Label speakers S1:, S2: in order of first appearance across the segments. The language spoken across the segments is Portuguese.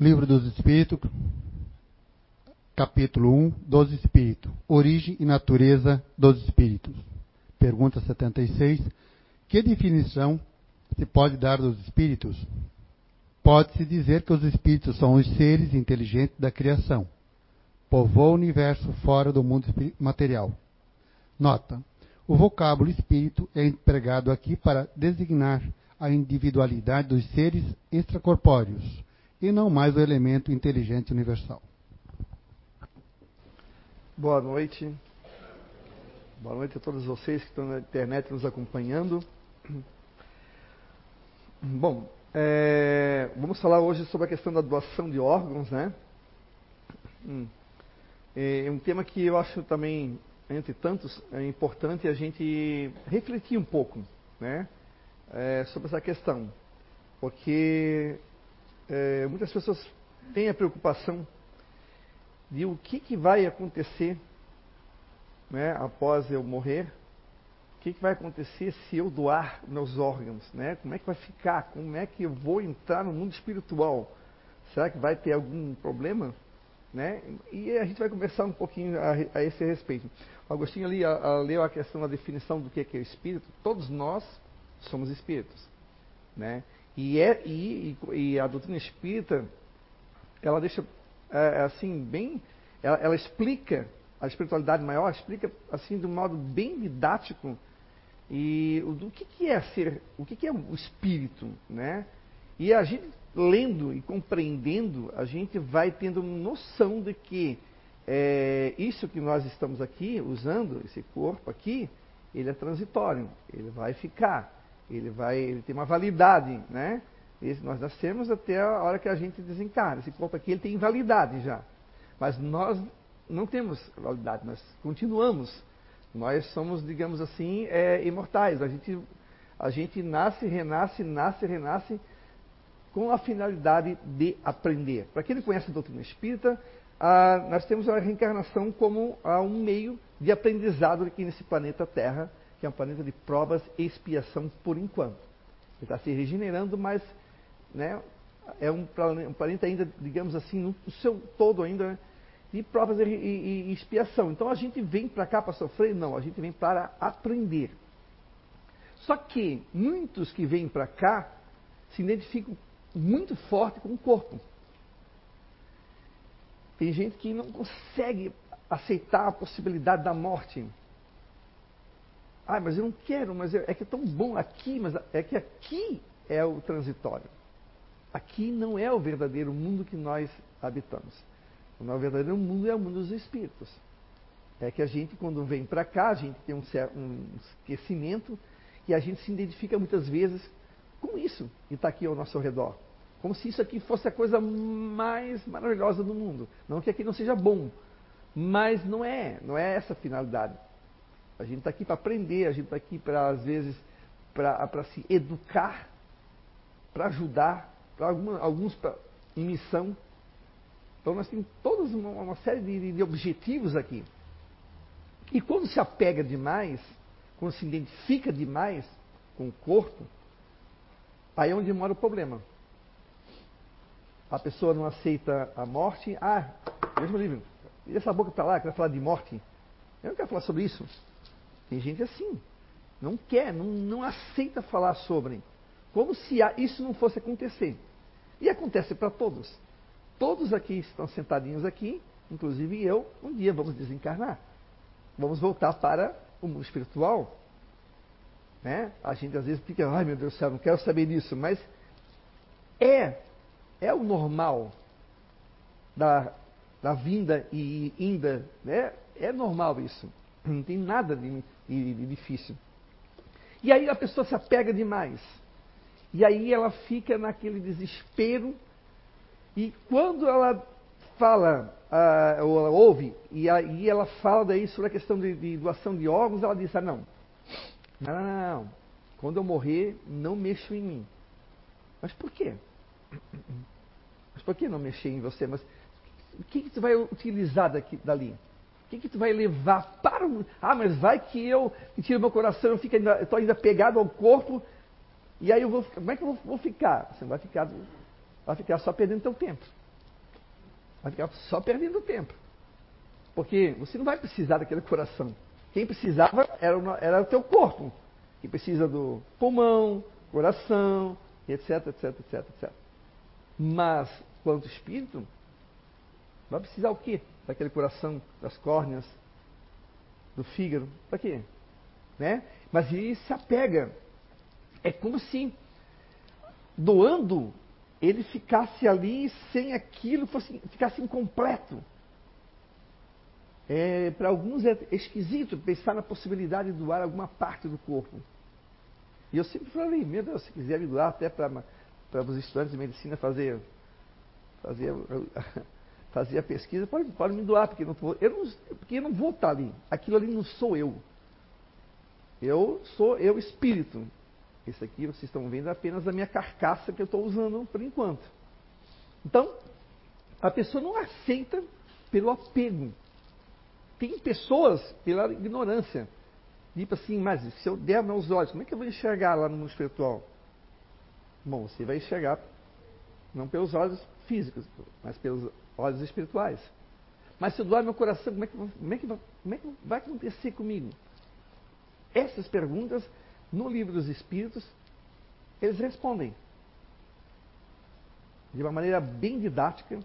S1: Livro dos Espíritos, capítulo 1 dos Espíritos, Origem e Natureza dos Espíritos. Pergunta 76. Que definição se pode dar dos espíritos? Pode-se dizer que os espíritos são os seres inteligentes da criação. Povoam o universo fora do mundo material. Nota: o vocábulo espírito é empregado aqui para designar a individualidade dos seres extracorpóreos e não mais o elemento inteligente universal.
S2: Boa noite. Boa noite a todos vocês que estão na internet nos acompanhando. Bom, é, vamos falar hoje sobre a questão da doação de órgãos, né? Hum, é um tema que eu acho também, entre tantos, é importante a gente refletir um pouco, né? É, sobre essa questão, porque é, muitas pessoas têm a preocupação de o que, que vai acontecer né, após eu morrer, o que, que vai acontecer se eu doar meus órgãos, né? Como é que vai ficar? Como é que eu vou entrar no mundo espiritual? Será que vai ter algum problema? Né? E a gente vai conversar um pouquinho a, a esse respeito. O Agostinho ali a, a, leu a questão da definição do que é, que é espírito. Todos nós somos espíritos. Né? E, é, e, e a doutrina espírita, ela deixa é, assim, bem. Ela, ela, explica a espiritualidade maior, explica assim de um modo bem didático e o do que, que é ser, o que, que é o espírito, né? E a gente lendo e compreendendo, a gente vai tendo noção de que é, isso que nós estamos aqui usando, esse corpo aqui, ele é transitório, ele vai ficar ele vai, ele tem uma validade, né? Esse, nós nascemos até a hora que a gente desencarna. Esse corpo aqui ele tem validade já. Mas nós não temos validade, nós continuamos. Nós somos, digamos assim, é, imortais. A gente, a gente nasce, renasce, nasce, renasce com a finalidade de aprender. Para quem não conhece a doutrina espírita, ah, nós temos a reencarnação como ah, um meio de aprendizado aqui nesse planeta Terra que é um planeta de provas e expiação por enquanto. Ele está se regenerando, mas né, é um planeta, ainda, digamos assim, no seu todo ainda, de provas e, e, e expiação. Então a gente vem para cá para sofrer? Não, a gente vem para aprender. Só que muitos que vêm para cá se identificam muito forte com o corpo. Tem gente que não consegue aceitar a possibilidade da morte. Ah, mas eu não quero, mas é, que é tão bom aqui, mas é que aqui é o transitório. Aqui não é o verdadeiro mundo que nós habitamos. O verdadeiro mundo é o mundo dos espíritos. É que a gente, quando vem para cá, a gente tem um, um esquecimento e a gente se identifica muitas vezes com isso que está aqui ao nosso redor. Como se isso aqui fosse a coisa mais maravilhosa do mundo. Não que aqui não seja bom, mas não é, não é essa a finalidade. A gente está aqui para aprender, a gente está aqui para, às vezes, para se educar, para ajudar, para alguns pra, em missão. Então nós temos todos uma, uma série de, de objetivos aqui. E quando se apega demais, quando se identifica demais com o corpo, aí é onde mora o problema. A pessoa não aceita a morte. Ah, Deus me livre. E essa boca para lá, quer falar de morte? Eu não quero falar sobre isso. Tem gente assim, não quer, não, não aceita falar sobre, como se isso não fosse acontecer. E acontece para todos. Todos aqui estão sentadinhos aqui, inclusive eu, um dia vamos desencarnar. Vamos voltar para o mundo espiritual. Né? A gente às vezes fica, ai meu Deus do céu, não quero saber disso, mas é, é o normal da, da vinda e inda, né? É normal isso. Não tem nada de, de, de difícil. E aí a pessoa se apega demais. E aí ela fica naquele desespero. E quando ela fala, uh, ou ela ouve, e aí ela fala daí sobre a questão de, de doação de órgãos, ela diz, ah, não, não, não, não, quando eu morrer, não mexo em mim. Mas por quê? Mas por que não mexer em você? Mas o que, que você vai utilizar daqui, dali? O que, que tu vai levar para o. Ah, mas vai que eu tiro meu coração, eu estou ainda, ainda pegado ao corpo, e aí eu vou. Como é que eu vou, vou ficar? Você vai ficar, vai ficar só perdendo teu tempo. vai ficar só perdendo tempo. Porque você não vai precisar daquele coração. Quem precisava era era o teu corpo, que precisa do pulmão, coração, etc, etc, etc, etc. Mas, quanto espírito, vai precisar o quê? Daquele coração, das córneas, do fígado, para quê? Né? Mas ele se apega. É como se doando ele ficasse ali sem aquilo, fosse, ficasse incompleto. É, para alguns é esquisito pensar na possibilidade de doar alguma parte do corpo. E eu sempre falei, meu Deus, se quiser me doar até para, para os estudantes de medicina fazer, fazer, fazer a pesquisa, pode, pode me doar, porque, não, eu não, porque eu não vou estar ali. Aquilo ali não sou eu. Eu sou eu espírito. Esse aqui vocês estão vendo é apenas a minha carcaça que eu estou usando por enquanto. Então, a pessoa não aceita pelo apego. Tem pessoas pela ignorância. Tipo assim, mas se eu der meus olhos, como é que eu vou enxergar lá no mundo espiritual? Bom, você vai enxergar não pelos olhos físicos, mas pelos olhos espirituais. Mas se eu doar meu coração, como é que, como é que, como é que vai acontecer comigo? Essas perguntas, no livro dos Espíritos, eles respondem de uma maneira bem didática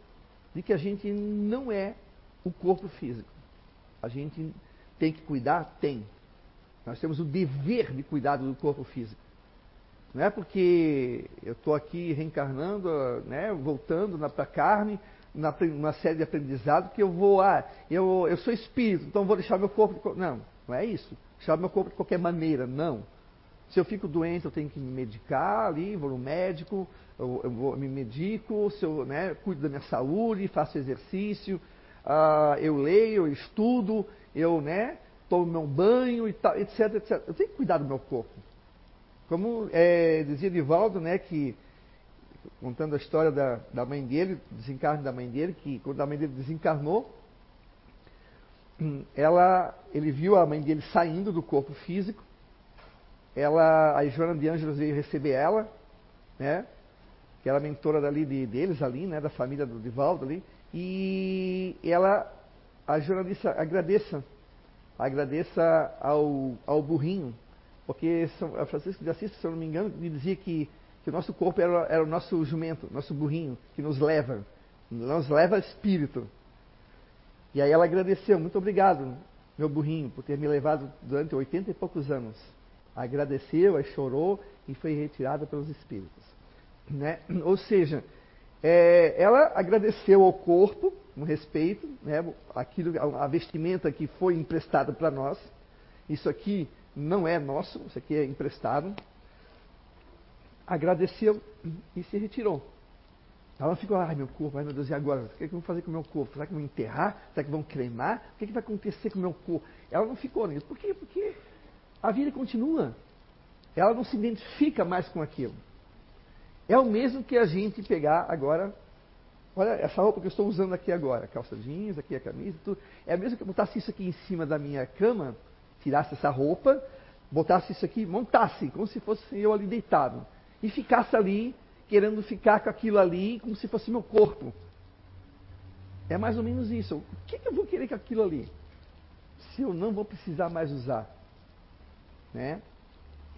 S2: de que a gente não é o corpo físico. A gente tem que cuidar? Tem. Nós temos o dever de cuidado do corpo físico. Não é porque eu estou aqui reencarnando, né, voltando para a carne, na, numa série de aprendizado, que eu vou, ah, eu, eu sou espírito, então vou deixar meu corpo. Não, não é isso. Deixar meu corpo de qualquer maneira, não. Se eu fico doente, eu tenho que me medicar ali, vou no médico, eu, eu vou, me medico, se eu né, cuido da minha saúde, faço exercício, uh, eu leio, eu estudo, eu né, tomo meu banho, e tal, etc, etc. Eu tenho que cuidar do meu corpo. Como é, dizia Divaldo, né, que, contando a história da, da mãe dele, desencarne da mãe dele, que quando a mãe dele desencarnou, ela, ele viu a mãe dele saindo do corpo físico, ela, a Joana de Ângelos veio receber ela, né, que era mentora dali de, deles ali, né, da família do Divaldo ali, e ela, a jornalista, agradeça, agradeça ao, ao burrinho, porque São Francisco de Assis, se eu não me engano, me dizia que, que o nosso corpo era, era o nosso jumento, nosso burrinho, que nos leva, nos leva espírito. E aí ela agradeceu, muito obrigado, meu burrinho, por ter me levado durante oitenta e poucos anos. Agradeceu, aí chorou e foi retirada pelos espíritos. Né? Ou seja, é, ela agradeceu ao corpo, um respeito, né, aquilo, a vestimenta que foi emprestada para nós. Isso aqui não é nosso, isso aqui é emprestado. Agradeceu e se retirou. Ela ficou, ai meu corpo, ai meu Deus, e agora? O que, é que vão fazer com o meu corpo? Será que vão enterrar? Será que vão cremar? O que, é que vai acontecer com o meu corpo? Ela não ficou nisso. Por quê? Porque a vida continua. Ela não se identifica mais com aquilo. É o mesmo que a gente pegar agora. Olha essa roupa que eu estou usando aqui agora, calça jeans, aqui a camisa, tudo. É mesmo que eu botasse isso aqui em cima da minha cama, tirasse essa roupa, botasse isso aqui, montasse, como se fosse eu ali deitado. E ficasse ali, querendo ficar com aquilo ali, como se fosse meu corpo. É mais ou menos isso. O que, eu vou querer com aquilo ali? Se eu não vou precisar mais usar. Né?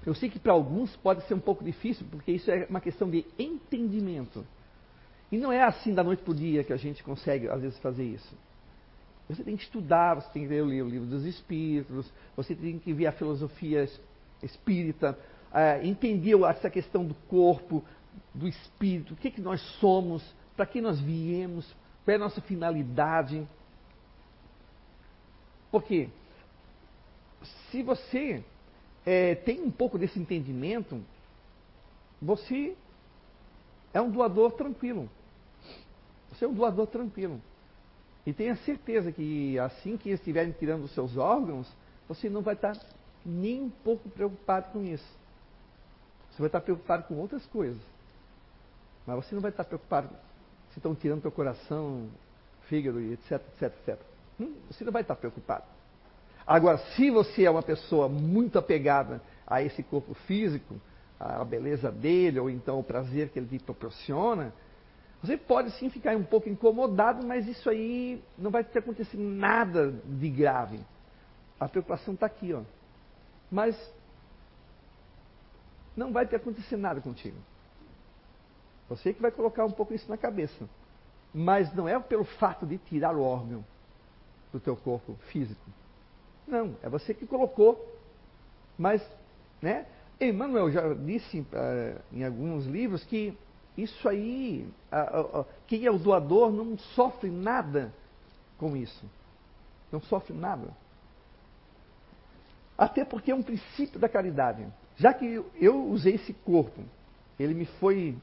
S2: Eu sei que para alguns pode ser um pouco difícil, porque isso é uma questão de entendimento. E não é assim da noite para o dia que a gente consegue, às vezes, fazer isso. Você tem que estudar, você tem que ler o livro dos Espíritos, você tem que ver a filosofia espírita, uh, entender essa questão do corpo, do espírito, o que, é que nós somos, para que nós viemos, qual é a nossa finalidade. Porque se você é, tem um pouco desse entendimento, você é um doador tranquilo. Você é um doador tranquilo. E tenha certeza que assim que estiverem tirando os seus órgãos, você não vai estar nem um pouco preocupado com isso. Você vai estar preocupado com outras coisas. Mas você não vai estar preocupado se estão tirando teu coração, fígado, etc, etc, etc. Hum, você não vai estar preocupado. Agora, se você é uma pessoa muito apegada a esse corpo físico, a beleza dele, ou então o prazer que ele te proporciona, Você pode sim ficar um pouco incomodado, mas isso aí não vai ter acontecido nada de grave. A preocupação está aqui, ó. Mas não vai ter acontecido nada contigo. Você que vai colocar um pouco isso na cabeça. Mas não é pelo fato de tirar o órgão do teu corpo físico. Não, é você que colocou. Mas, né? Emmanuel já disse uh, em alguns livros que isso aí, uh, uh, quem é o doador não sofre nada com isso. Não sofre nada. Até porque é um princípio da caridade. Já que eu usei esse corpo, ele me foi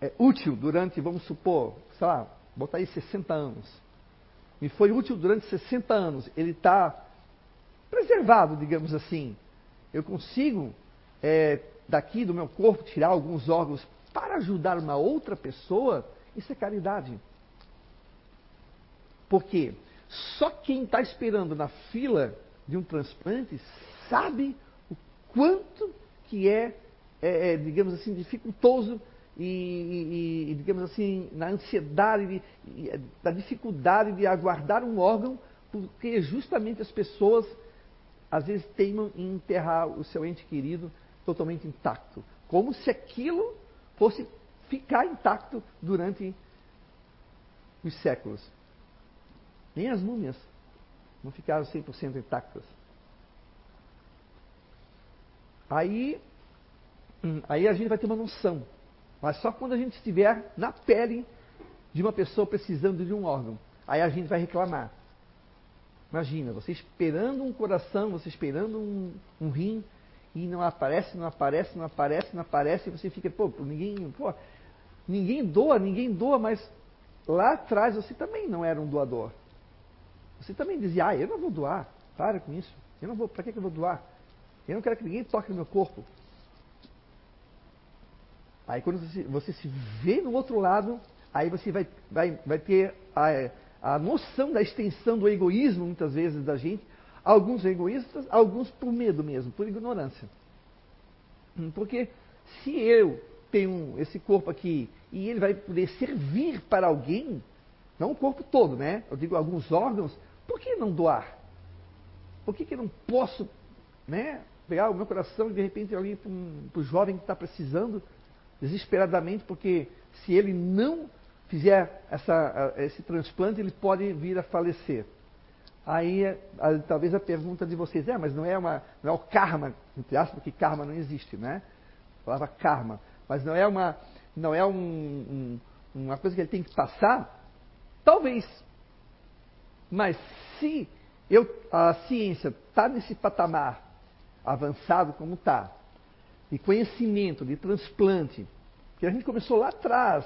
S2: é, útil durante, vamos supor, sei lá, botar aí 60 anos. Me foi útil durante 60 anos. Ele está preservado, digamos assim. Eu consigo, é, daqui do meu corpo, tirar alguns órgãos para ajudar uma outra pessoa. Isso é caridade. Porque só quem está esperando na fila de um transplante sabe o quanto que é, é, é digamos assim, dificultoso e, e, e, digamos assim, na ansiedade, de, da dificuldade de aguardar um órgão, porque justamente as pessoas às vezes teimam em enterrar o seu ente querido totalmente intacto, como se aquilo fosse ficar intacto durante os séculos. Nem as múmias não ficaram 100% intactas. Aí, hum, aí a gente vai ter uma noção. Mas só quando a gente estiver na pele de uma pessoa precisando de um órgão. Aí a gente vai reclamar. Imagina, você esperando um coração, você esperando um, um rim, e não aparece, não aparece, não aparece, não aparece, e você fica, pô, ninguém, pô, ninguém doa, ninguém doa, mas lá atrás você também não era um doador. Você também dizia, ah, eu não vou doar, para com isso, eu não vou, para que, eu vou doar? Eu não quero que ninguém toque no meu corpo. Aí quando você, você se vê no outro lado, aí você vai, vai, vai ter a, a noção da extensão do egoísmo, muitas vezes, da gente. Alguns egoístas, alguns por medo mesmo, por ignorância. Porque se eu tenho esse corpo aqui e ele vai poder servir para alguém, não o corpo todo, né? Eu digo alguns órgãos, por que não doar? Por que, que eu não posso né, pegar o meu coração e de repente ir para um, o jovem que está precisando desesperadamente, porque se ele não fizer essa, esse transplante, ele pode vir a falecer. Aí, a, talvez a pergunta de vocês é, mas não é, uma, não é o karma, entre aspas, porque karma não existe, né? A palavra karma. Mas não é uma, não é um, um, uma coisa que ele tem que passar? Talvez. Mas se eu, a ciência está nesse patamar avançado como está, de conhecimento, de transplante, que a gente começou lá atrás,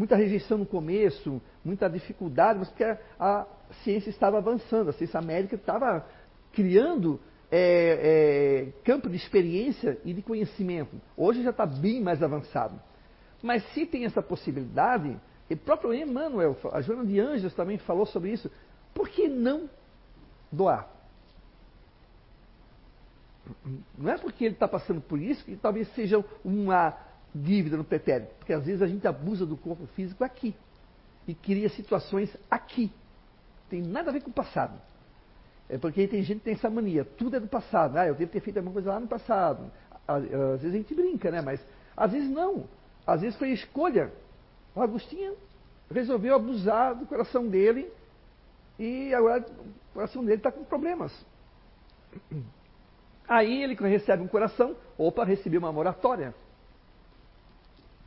S2: muita rejeição no começo, muita dificuldade, mas porque a, a ciência estava avançando, a ciência médica estava criando é, é, campo de experiência e de conhecimento. Hoje já está bem mais avançado. Mas se tem essa possibilidade, e próprio Emmanuel, a Joana de Anjos também falou sobre isso, por que não doar? Não é porque ele está passando por isso que talvez seja uma dívida no pretérito. Porque às vezes a gente abusa do corpo físico aqui. E cria situações aqui. Tem nada a ver com o passado. É porque tem gente que tem essa mania. Tudo é do passado. Ah, eu devo ter feito alguma coisa lá no passado. Às, vezes a gente brinca, né? Mas às vezes não. Às vezes foi escolha. O Agostinho resolveu abusar do coração dele e agora o coração dele está com problemas. Aí ele recebe um coração, opa, recebi uma moratória.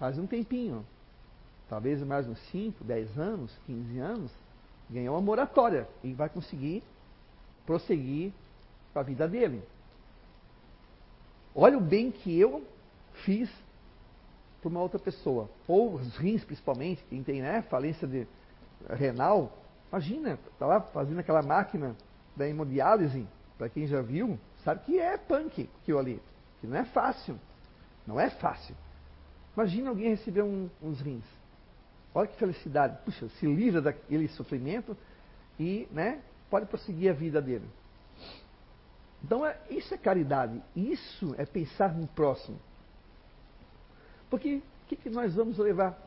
S2: Faz um tempinho, talvez mais uns 5, 10 anos, 15 anos, ganhou uma moratória e vai conseguir prosseguir com a vida dele. Olha o bem que eu fiz para uma outra pessoa. Ou os rins, principalmente, quem tem né, falência de renal. Imagina, está lá fazendo aquela máquina da hemodiálise, para quem já viu, Sabe que é punk aquilo ali, que não é fácil. Não é fácil. Imagina alguém receber um, uns rins. Olha que felicidade. Puxa, se livra daquele sofrimento e né, pode prosseguir a vida dele. Então, é, isso é caridade. Isso é pensar no próximo. Porque o que, que nós vamos levar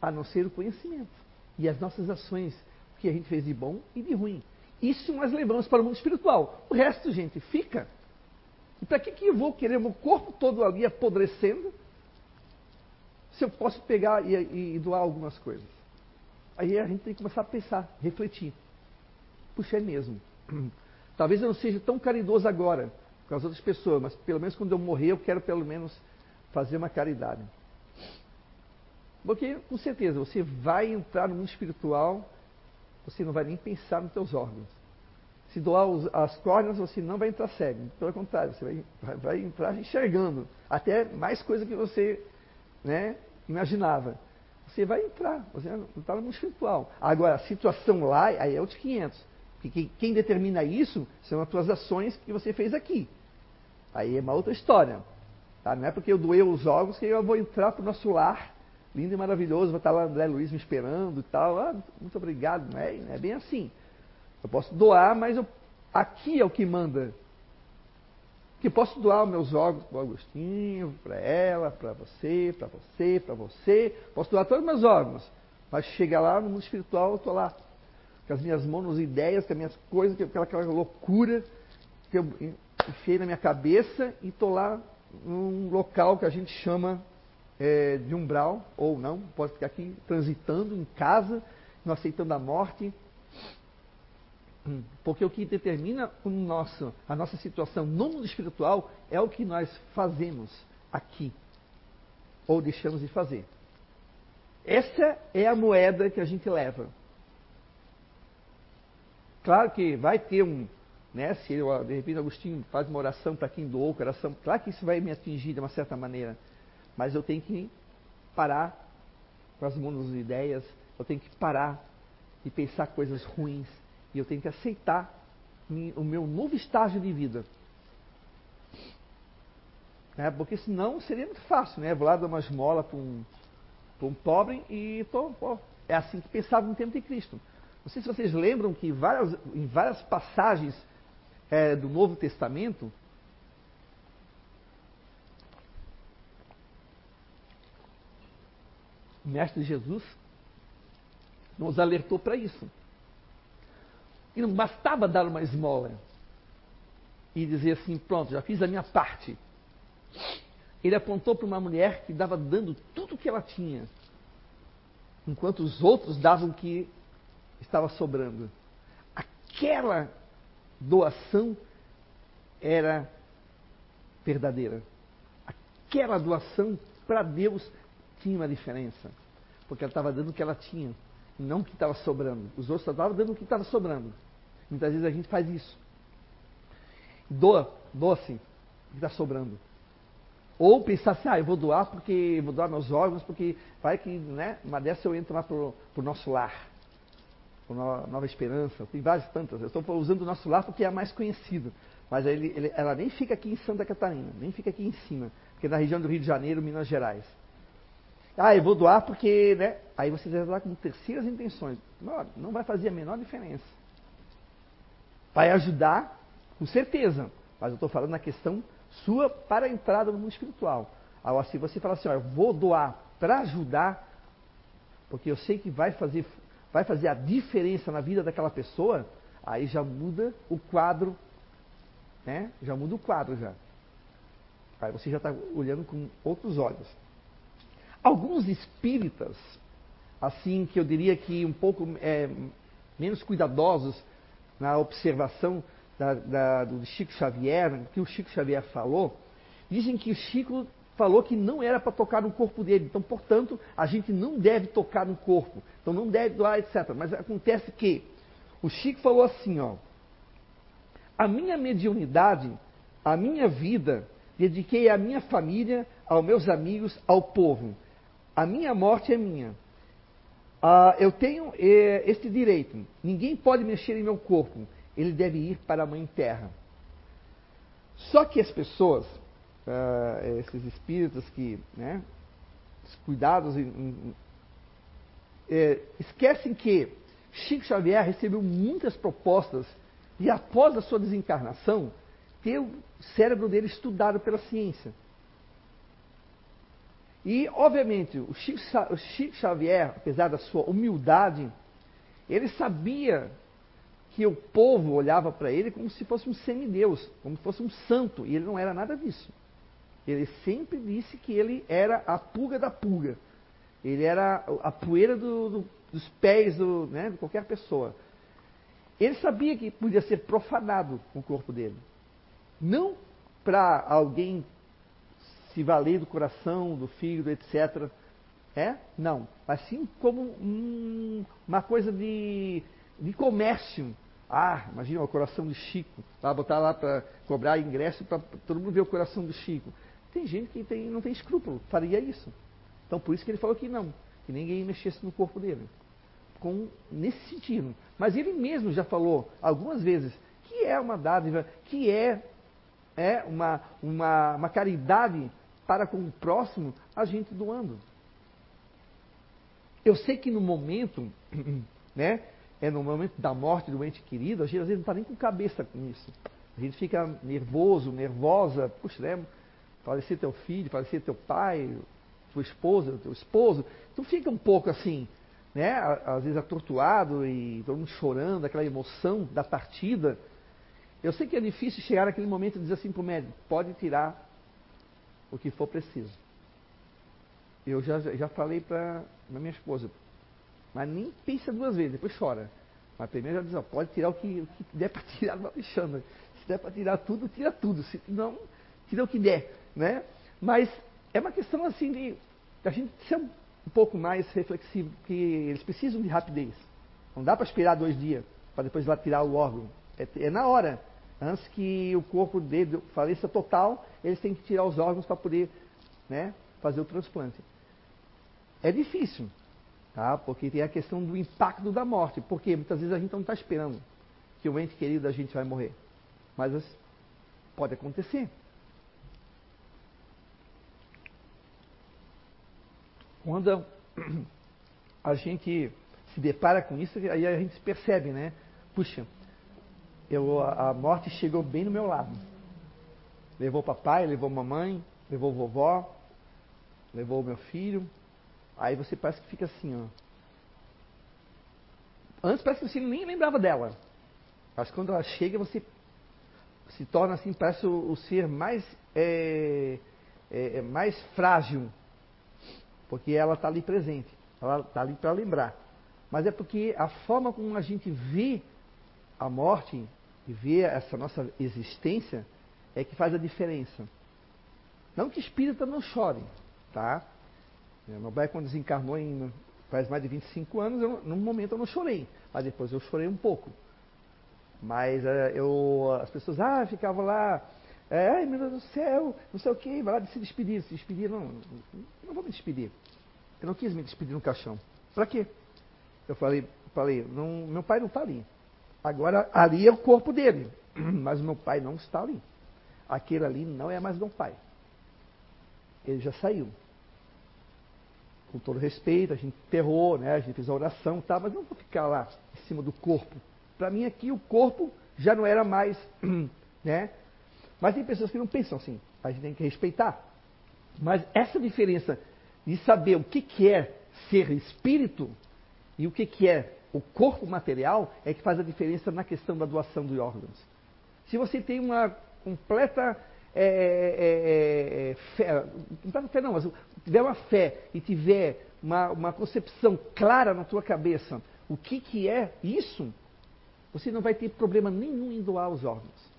S2: a não ser o conhecimento e as nossas ações, o que a gente fez de bom e de ruim. Isso nós levamos para o mundo espiritual. O resto, gente, fica. E para que, que eu vou querer meu corpo todo ali apodrecendo se eu posso pegar e, e doar algumas coisas? Aí a gente tem que começar a pensar, refletir. Puxa, é mesmo. Talvez eu não seja tão caridoso agora com as outras pessoas, mas pelo menos quando eu morrer eu quero pelo menos fazer uma caridade. Porque, com certeza, você vai entrar no mundo espiritual, você não vai nem pensar nos teus órgãos. Se doar os, as córneas, você não vai entrar cego. Pelo contrário, você vai, vai, vai entrar enxergando. Até mais coisa que você né, imaginava. Você vai entrar, você entrar no mundo espiritual. Agora, a situação lá, aí é outros 500. Porque quem determina isso são as tuas ações que você fez aqui. Aí é uma outra história. Tá? Não é porque eu doei os órgãos que eu vou entrar para o nosso lar lindo e maravilhoso, vai estar lá André Luiz me esperando e tal. Ah, muito obrigado. Não é, não é bem assim. Eu posso doar, mas eu, aqui é o que manda. Que posso doar meus órgãos para o Agostinho, para ela, para você, para você, para você. Posso doar todos os meus órgãos. Mas chega lá no mundo espiritual, eu estou lá com as minhas monos ideias, com as minhas coisas, com aquela, aquela loucura que eu enfiei na minha cabeça e estou lá num local que a gente chama é, de umbral, ou não, pode ficar aqui transitando em casa, não aceitando a morte. Porque o que determina o nosso, a nossa situação no mundo espiritual é o que nós fazemos aqui, ou deixamos de fazer. Essa é a moeda que a gente leva. Claro que vai ter um, né, se eu, de repente Agostinho faz uma oração para quem doou o coração, claro que isso vai me atingir de uma certa maneira. Mas eu tenho que parar com as de ideias, eu tenho que parar e pensar coisas ruins, e eu tenho que aceitar o meu novo estágio de vida. É, porque senão seria muito fácil, né? Vou lá dar uma esmola para um, um pobre e tô, pô, é assim que pensava no tempo de Cristo. Não sei se vocês lembram que várias, em várias passagens é, do Novo Testamento, o Mestre Jesus nos alertou para isso. E não bastava dar uma esmola e dizer assim: pronto, já fiz a minha parte. Ele apontou para uma mulher que dava dando tudo o que ela tinha, enquanto os outros davam o que estava sobrando. Aquela doação era verdadeira. Aquela doação para Deus tinha uma diferença. Porque ela estava dando o que ela tinha, não o que estava sobrando. Os outros estavam dando o que estava sobrando. Muitas vezes a gente faz isso. Doa, doa sim, o que está sobrando. Ou pensar assim, ah, eu vou doar porque vou doar meus órgãos, porque vai que, né, uma dessa eu entro lá para o nosso lar. Nova, Nova Esperança, tem várias tantas. Eu estou usando o nosso lar porque é a mais conhecida. Mas ele, ele, ela nem fica aqui em Santa Catarina, nem fica aqui em cima, porque é na região do Rio de Janeiro, Minas Gerais. Ah, eu vou doar porque, né? Aí você vai doar com terceiras intenções. Não, não vai fazer a menor diferença. Vai ajudar, com certeza. Mas eu estou falando na questão sua para a entrada no mundo espiritual. Agora, se você falar assim, ó, eu vou doar para ajudar, porque eu sei que vai fazer, vai fazer a diferença na vida daquela pessoa, aí já muda o quadro, né? Já muda o quadro já. Aí você já está olhando com outros olhos. Alguns espíritas, assim que eu diria que um pouco é, menos cuidadosos na observação da, da, do Chico Xavier, que o Chico Xavier falou, dizem que o Chico falou que não era para tocar no corpo dele. Então, portanto, a gente não deve tocar no corpo. Então, não deve doar, etc. Mas acontece que o Chico falou assim, ó. A minha mediunidade, a minha vida, dediquei à minha família, aos meus amigos, ao povo. A minha morte é minha. Ah, eu tenho eh, este direito. Ninguém pode mexer em meu corpo. Ele deve ir para a Mãe Terra. Só que as pessoas, ah, esses espíritos que, né, cuidados, eh, esquecem que Chico Xavier recebeu muitas propostas e após a sua desencarnação, ter o cérebro dele estudado pela ciência. E, obviamente, o Chico, o Chico Xavier, apesar da sua humildade, ele sabia que o povo olhava para ele como se fosse um semideus, como se fosse um santo, e ele não era nada disso. Ele sempre disse que ele era a pulga da pulga. Ele era a poeira do, do, dos pés do, né, de qualquer pessoa. Ele sabia que podia ser profanado o corpo dele. Não para alguém se valer do coração, do fígado, etc. É? Não. Mas sim como um, uma coisa de, de comércio. Ah, imagina o coração do Chico. Vai botar lá para cobrar ingresso para todo mundo ver o coração do Chico. Tem gente que tem, não tem escrúpulo, faria isso. Então por isso que ele falou que não, que ninguém mexesse no corpo dele. Com, nesse sentido. Mas ele mesmo já falou algumas vezes que é uma dádiva, que é, é uma, uma, uma caridade para com o próximo, a gente doando. Eu sei que no momento, né, é no momento da morte do ente querido, a gente às vezes não está nem com cabeça com isso. A gente fica nervoso, nervosa, puxa, né, falecer teu filho, falecer teu pai, tua esposa, teu esposo, tu fica um pouco assim, né? Às vezes atortuado e todo mundo chorando, aquela emoção da partida. Eu sei que é difícil chegar naquele momento e dizer assim para o médico, pode tirar o que for preciso. Eu já, já falei para minha esposa, mas nem pensa duas vezes, depois chora. Mas primeiro já diz, ó, pode tirar o que, o que der para tirar do Alexandre. Se der para tirar tudo, tira tudo. Se não, tira o que der né? Mas é uma questão assim de a gente ser um, pouco mais reflexivo, porque eles precisam de rapidez. Não dá para esperar dois dias para depois lá tirar o órgão. É, é, na hora. Antes que o corpo dele faleça total, eles têm que tirar os órgãos para poder né, fazer o transplante. É difícil, tá? porque tem a questão do impacto da morte. Porque muitas vezes a gente não está esperando que o ente querido da gente vai morrer. Mas pode acontecer. Quando a gente se depara com isso, aí a gente percebe, né? Puxa, eu, a morte chegou bem no meu lado. Levou papai, levou mamãe, levou vovó, levou meu filho. Aí você parece que fica assim, ó. Antes parece que você nem lembrava dela. Mas quando ela chega, você se torna assim, parece o, o ser mais, é, é, é mais frágil porque ela está ali presente, ela está ali para lembrar. Mas é porque a forma como a gente vê a morte e vê essa nossa existência é que faz a diferença. Não que espírita não chore, tá? Meu pai, quando desencarnou em, faz mais de 25 anos, eu, num momento eu não chorei, mas depois eu chorei um pouco. Mas é, eu, as pessoas, ah, ficavam lá, é, ai meu Deus do céu, não sei o que, vai lá de se despedir, se despedir, não, não vou me despedir. Eu não quis me despedir no caixão. Para quê? Eu falei, falei, não, meu pai não está ali. Agora ali é o corpo dele, mas meu pai não está ali. Aquele ali não é mais meu pai. Ele já saiu. Com todo respeito, a gente enterrou, né? a gente fez a oração, tá, mas não vou ficar lá em cima do corpo. Para mim aqui o corpo já não era mais, né? Mas tem pessoas que não pensam assim. A gente tem que respeitar. Mas essa diferença de saber o que, que é ser espírito e o que, que é o corpo material é que faz a diferença na questão da doação de órgãos. Se você tem uma completa é, é, é, fé, completa fé não, mas tiver uma fé e tiver uma, uma concepção clara na tua cabeça o que, que é isso, você não vai ter problema nenhum em doar os órgãos.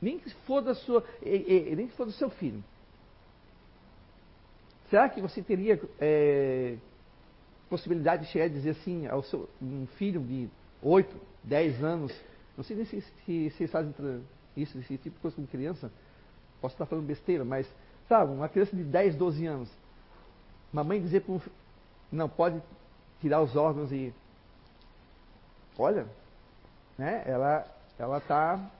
S2: Nem que for da sua, nem que for do seu filho. Será que você teria é, possibilidade de chegar e dizer assim ao seu um filho de 8, 10 anos, não sei nem se, se fazem isso, esse tipo de coisa com criança, posso estar falando besteira, mas, sabe, uma criança de 10, 12 anos, mamãe dizer para um não, pode tirar os órgãos e. Olha, né, ela está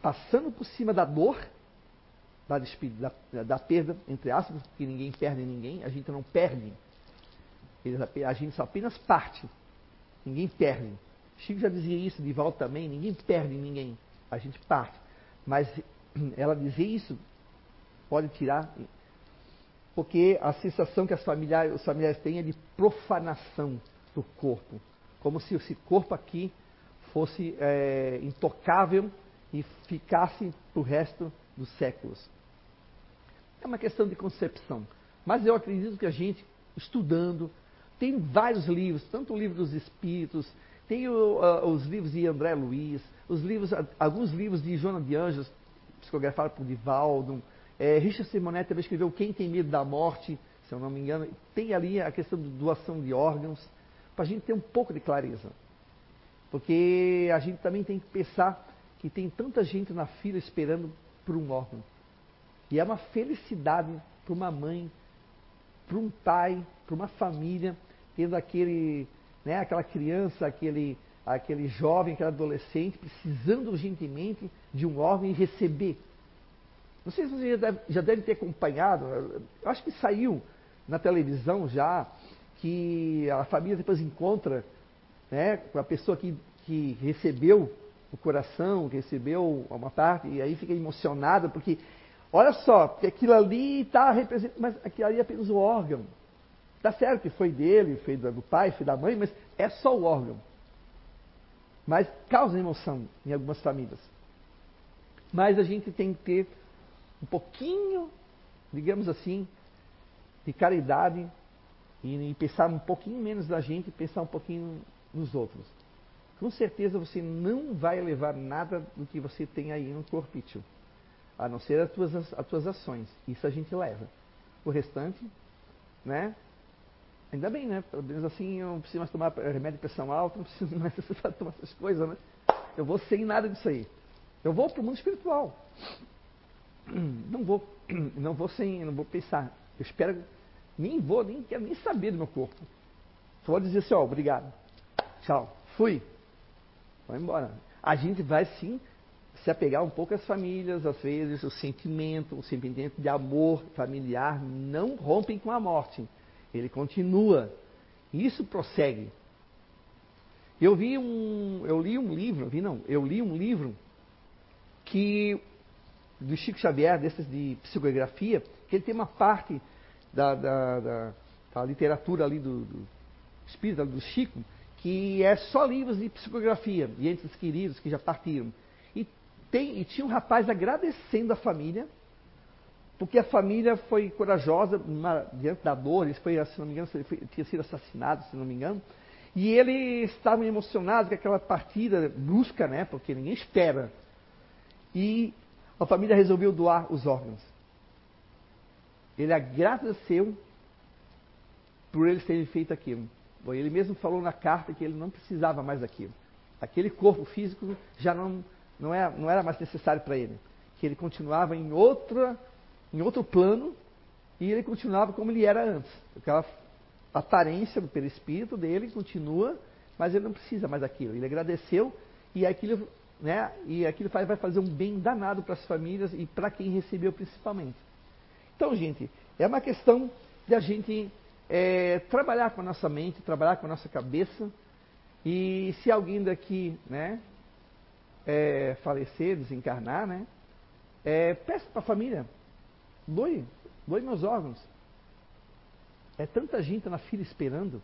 S2: passando por cima da dor da, da, da, perda, entre aspas, porque ninguém perde ninguém, a gente não perde. A gente só apenas parte. Ninguém perde. Chico já dizia isso, de volta também, ninguém perde ninguém. A gente parte. Mas ela dizer isso pode tirar. porque a sensação que familiares, os familiares têm é de profanação do corpo, como se esse corpo aqui fosse é, intocável e ficasse para o resto dos séculos. É uma questão de concepção. Mas eu acredito que a gente, estudando, tem vários livros, tanto o livro dos Espíritos, tem o, uh, os livros de André Luiz, os livros, alguns livros de Joana de Anjos, psicografado por Divaldo, é, Richard Simonetti também escreveu Quem Tem Medo da Morte, se eu não me engano. Tem ali a questão de doação de órgãos, para a gente ter um pouco de clareza. Porque a gente também tem que pensar que tem tanta gente na fila esperando por um órgão. E é uma felicidade para uma mãe, para um pai, para uma família, tendo aquele, né, aquela criança, aquele, aquele jovem, aquele adolescente, precisando urgentemente de um órgão e receber. Não sei se você já deve, já deve ter acompanhado, eu acho que saiu na televisão já, que a família depois encontra né, com a pessoa que, que recebeu o coração, que recebeu uma parte, e aí fica emocionada, porque, olha só, porque aquilo ali está representando, mas aquilo ali é apenas o órgão. Está certo que foi dele, foi do pai, foi da mãe, mas é só o órgão. Mas causa emoção em algumas famílias. Mas a gente tem que ter um pouquinho, digamos assim, de caridade e, pensar um pouquinho menos da gente e pensar um pouquinho nos outros. Com certeza você não vai levar nada do que você tem aí no corpício, a não ser as tuas, as tuas ações. Isso a gente leva. O restante, né? Ainda bem, né? Pelo menos assim eu não preciso mais tomar remédio de pressão alta, não preciso mais tomar essas coisas, né? Eu vou sem nada disso aí. Eu vou para o mundo espiritual. Não vou, não vou sem, não vou pensar. Eu espero, nem vou, nem quero nem saber do meu corpo. Só vou dizer assim, ó, obrigado. Tchau. Fui. Vai embora. A gente vai sim se apegar um pouco às famílias, às vezes o sentimento, o sentimento de amor familiar não rompem com a morte. Ele continua. Isso prossegue. Eu vi um, eu li um livro, vi não, eu li um livro que do Chico Xavier, desses de psicografia, que ele tem uma parte da, da, da, da literatura ali do, do espírito do Chico, que é só livros de psicografia, de entes queridos que já partiram. E, tem, e tinha um rapaz agradecendo a família porque a família foi corajosa diante da dor, ele foi, se não me engano, ele foi, tinha sido assassinado, se não me engano, e eles estavam emocionados com aquela partida brusca, né, porque ninguém espera. E a família resolveu doar os órgãos. Ele agradeceu por eles terem feito aquilo. Ele mesmo falou na carta que ele não precisava mais daquilo. Aquele corpo físico já não, não, era, não era mais necessário para ele. Que ele continuava em outra em outro plano e ele continuava como ele era antes. Aquela aparência do perispírito dele continua, mas ele não precisa mais daquilo. Ele agradeceu e aquilo, né, e aquilo vai fazer um bem danado para as famílias e para quem recebeu principalmente. Então, gente, é uma questão de a gente é, trabalhar com a nossa mente, trabalhar com a nossa cabeça. E se alguém daqui, né, é, falecer, desencarnar, né, é, peça para a família, Doe, doe meus órgãos. É tanta gente na fila esperando,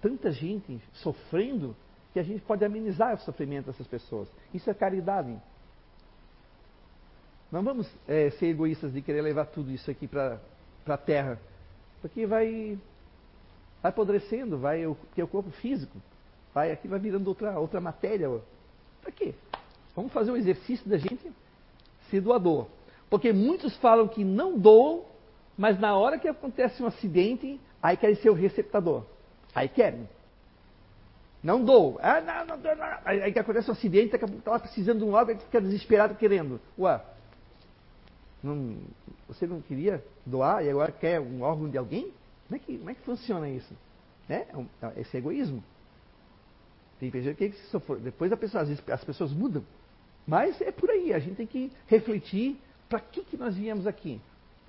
S2: tanta gente sofrendo, que a gente pode amenizar o sofrimento dessas pessoas. Isso é caridade. Não vamos é, ser egoístas de querer levar tudo isso aqui para a terra, porque vai, vai apodrecendo, vai ter o corpo físico, vai aqui vai virando outra, outra matéria. Para quê? Vamos fazer o exercício da gente ser doador. Porque muitos falam que não doam, mas na hora que acontece um acidente, aí querem ser o receptador. Aí querem. Não dou. Ah, não, não, não, não. Aí que acontece um acidente, está precisando de um órgão fica desesperado querendo. Ué, não, você não queria doar e agora quer um órgão de alguém? Como é que, como é que funciona isso? É, é esse egoísmo. Tem gente que depois a pessoa, as pessoas mudam. Mas é por aí, a gente tem que refletir para que, que nós viemos aqui?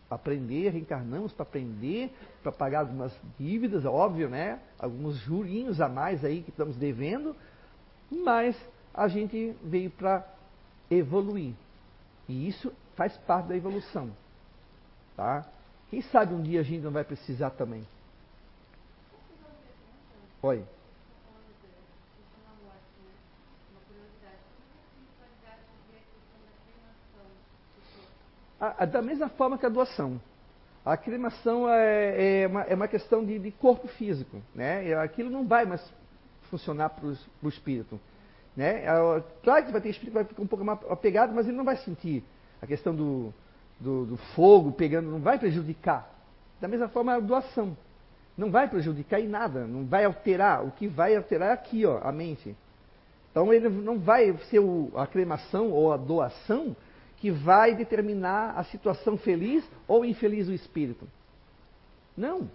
S2: Aprender, reencarnamos para aprender, para pagar algumas dívidas, óbvio, né? Alguns jurinhos a mais aí que estamos devendo, mas a gente veio para evoluir. E isso faz parte da evolução. Tá? Quem sabe um dia a gente não vai precisar também. Oi. Da mesma forma que a doação. A cremação é, é, uma, é uma, questão de, de, corpo físico. Né? Aquilo não vai mais funcionar para o espírito. Né? É, claro que vai ter espírito que vai ficar um pouco mais apegado, mas ele não vai sentir. A questão do, do, do fogo pegando não vai prejudicar. Da mesma forma a doação. Não vai prejudicar em nada, não vai alterar. O que vai alterar é aqui, ó, a mente. Então ele não vai ser o, a cremação ou a doação que vai determinar a situação feliz ou infeliz do espírito. Não.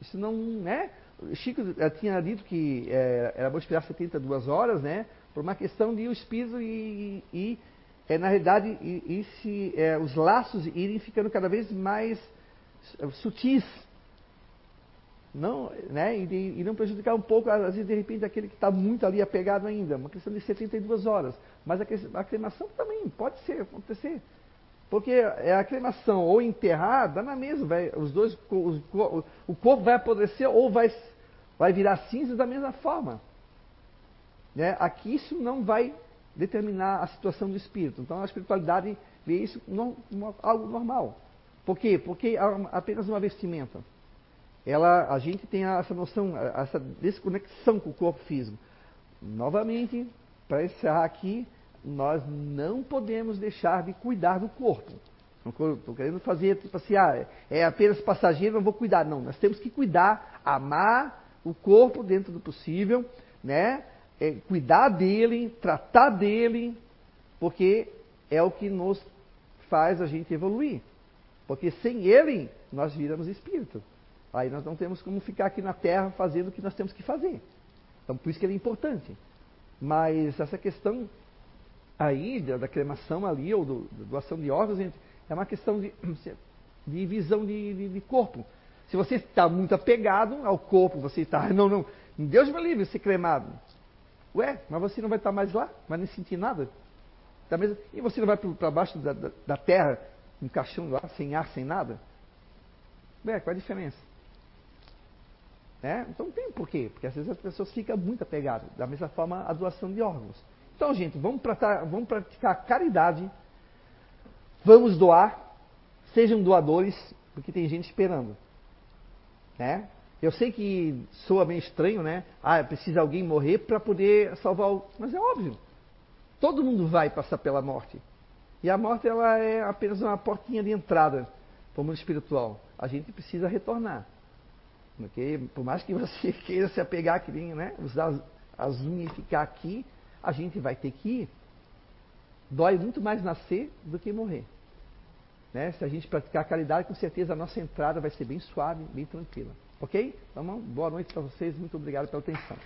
S2: Isso não é. Chico tinha dito que é, era bom esperar 72 horas, né? Por uma questão de o espírito e, e é, na realidade, e, e se, é, os laços irem ficando cada vez mais sutis. Não, né? E, e, não prejudicar um pouco, às vezes, de repente, aquele que está muito ali apegado ainda. Uma questão de 72 horas. Mas a, a cremação também pode ser, acontecer. Porque é a cremação ou enterrar, dá na mesma, vai, os dois, o, corpo vai apodrecer ou vai, vai virar cinza da mesma forma. Né? Aqui isso não vai determinar a situação do espírito. Então a espiritualidade vê isso no, algo normal. Por quê? Porque é apenas uma vestimenta. Ela, a gente tem essa noção, essa desconexão com o corpo físico. Novamente, para encerrar aqui, nós não podemos deixar de cuidar do corpo. Estou querendo fazer tipo assim, ah, é apenas passageiro, não vou cuidar. Não, nós temos que cuidar, amar o corpo dentro do possível, né? É, cuidar dele, tratar dele, porque é o que nos faz a gente evoluir. Porque sem ele, nós viramos espírito. Aí nós não temos como ficar aqui na Terra fazendo o que nós temos que fazer. Então, por isso que ele é importante. Mas essa questão aí da, da cremação ali, ou do, da doação de órgãos, gente, é uma questão de, de visão de, de, de corpo. Se você está muito apegado ao corpo, você está, não, não, Deus me livre ser cremado. Ué, mas você não vai estar mais lá, vai nem sentir nada. Tá? E você não vai para baixo da, da, da, terra, um caixão lá, sem ar, sem nada? Ué, qual a diferença? Né? Então tem porquê, porque às vezes as pessoas ficam muito apegadas. Da mesma forma, a doação de órgãos. Então, gente, vamos praticar, vamos praticar caridade, vamos doar, sejam doadores, porque tem gente esperando. Né? Eu sei que soa meio estranho, né? Ah, precisa alguém morrer para poder salvar o. Mas é óbvio. Todo mundo vai passar pela morte. E a morte ela é apenas uma portinha de entrada para o mundo espiritual. A gente precisa retornar. Okay? Por mais que você queira se apegar aqui, né? usar as unhas e ficar aqui, a gente vai ter que ir. Dói muito mais nascer do que morrer. Né? Se a gente praticar a caridade, com certeza a nossa entrada vai ser bem suave, bem tranquila. Ok? Então, boa noite para vocês. Muito obrigado pela atenção.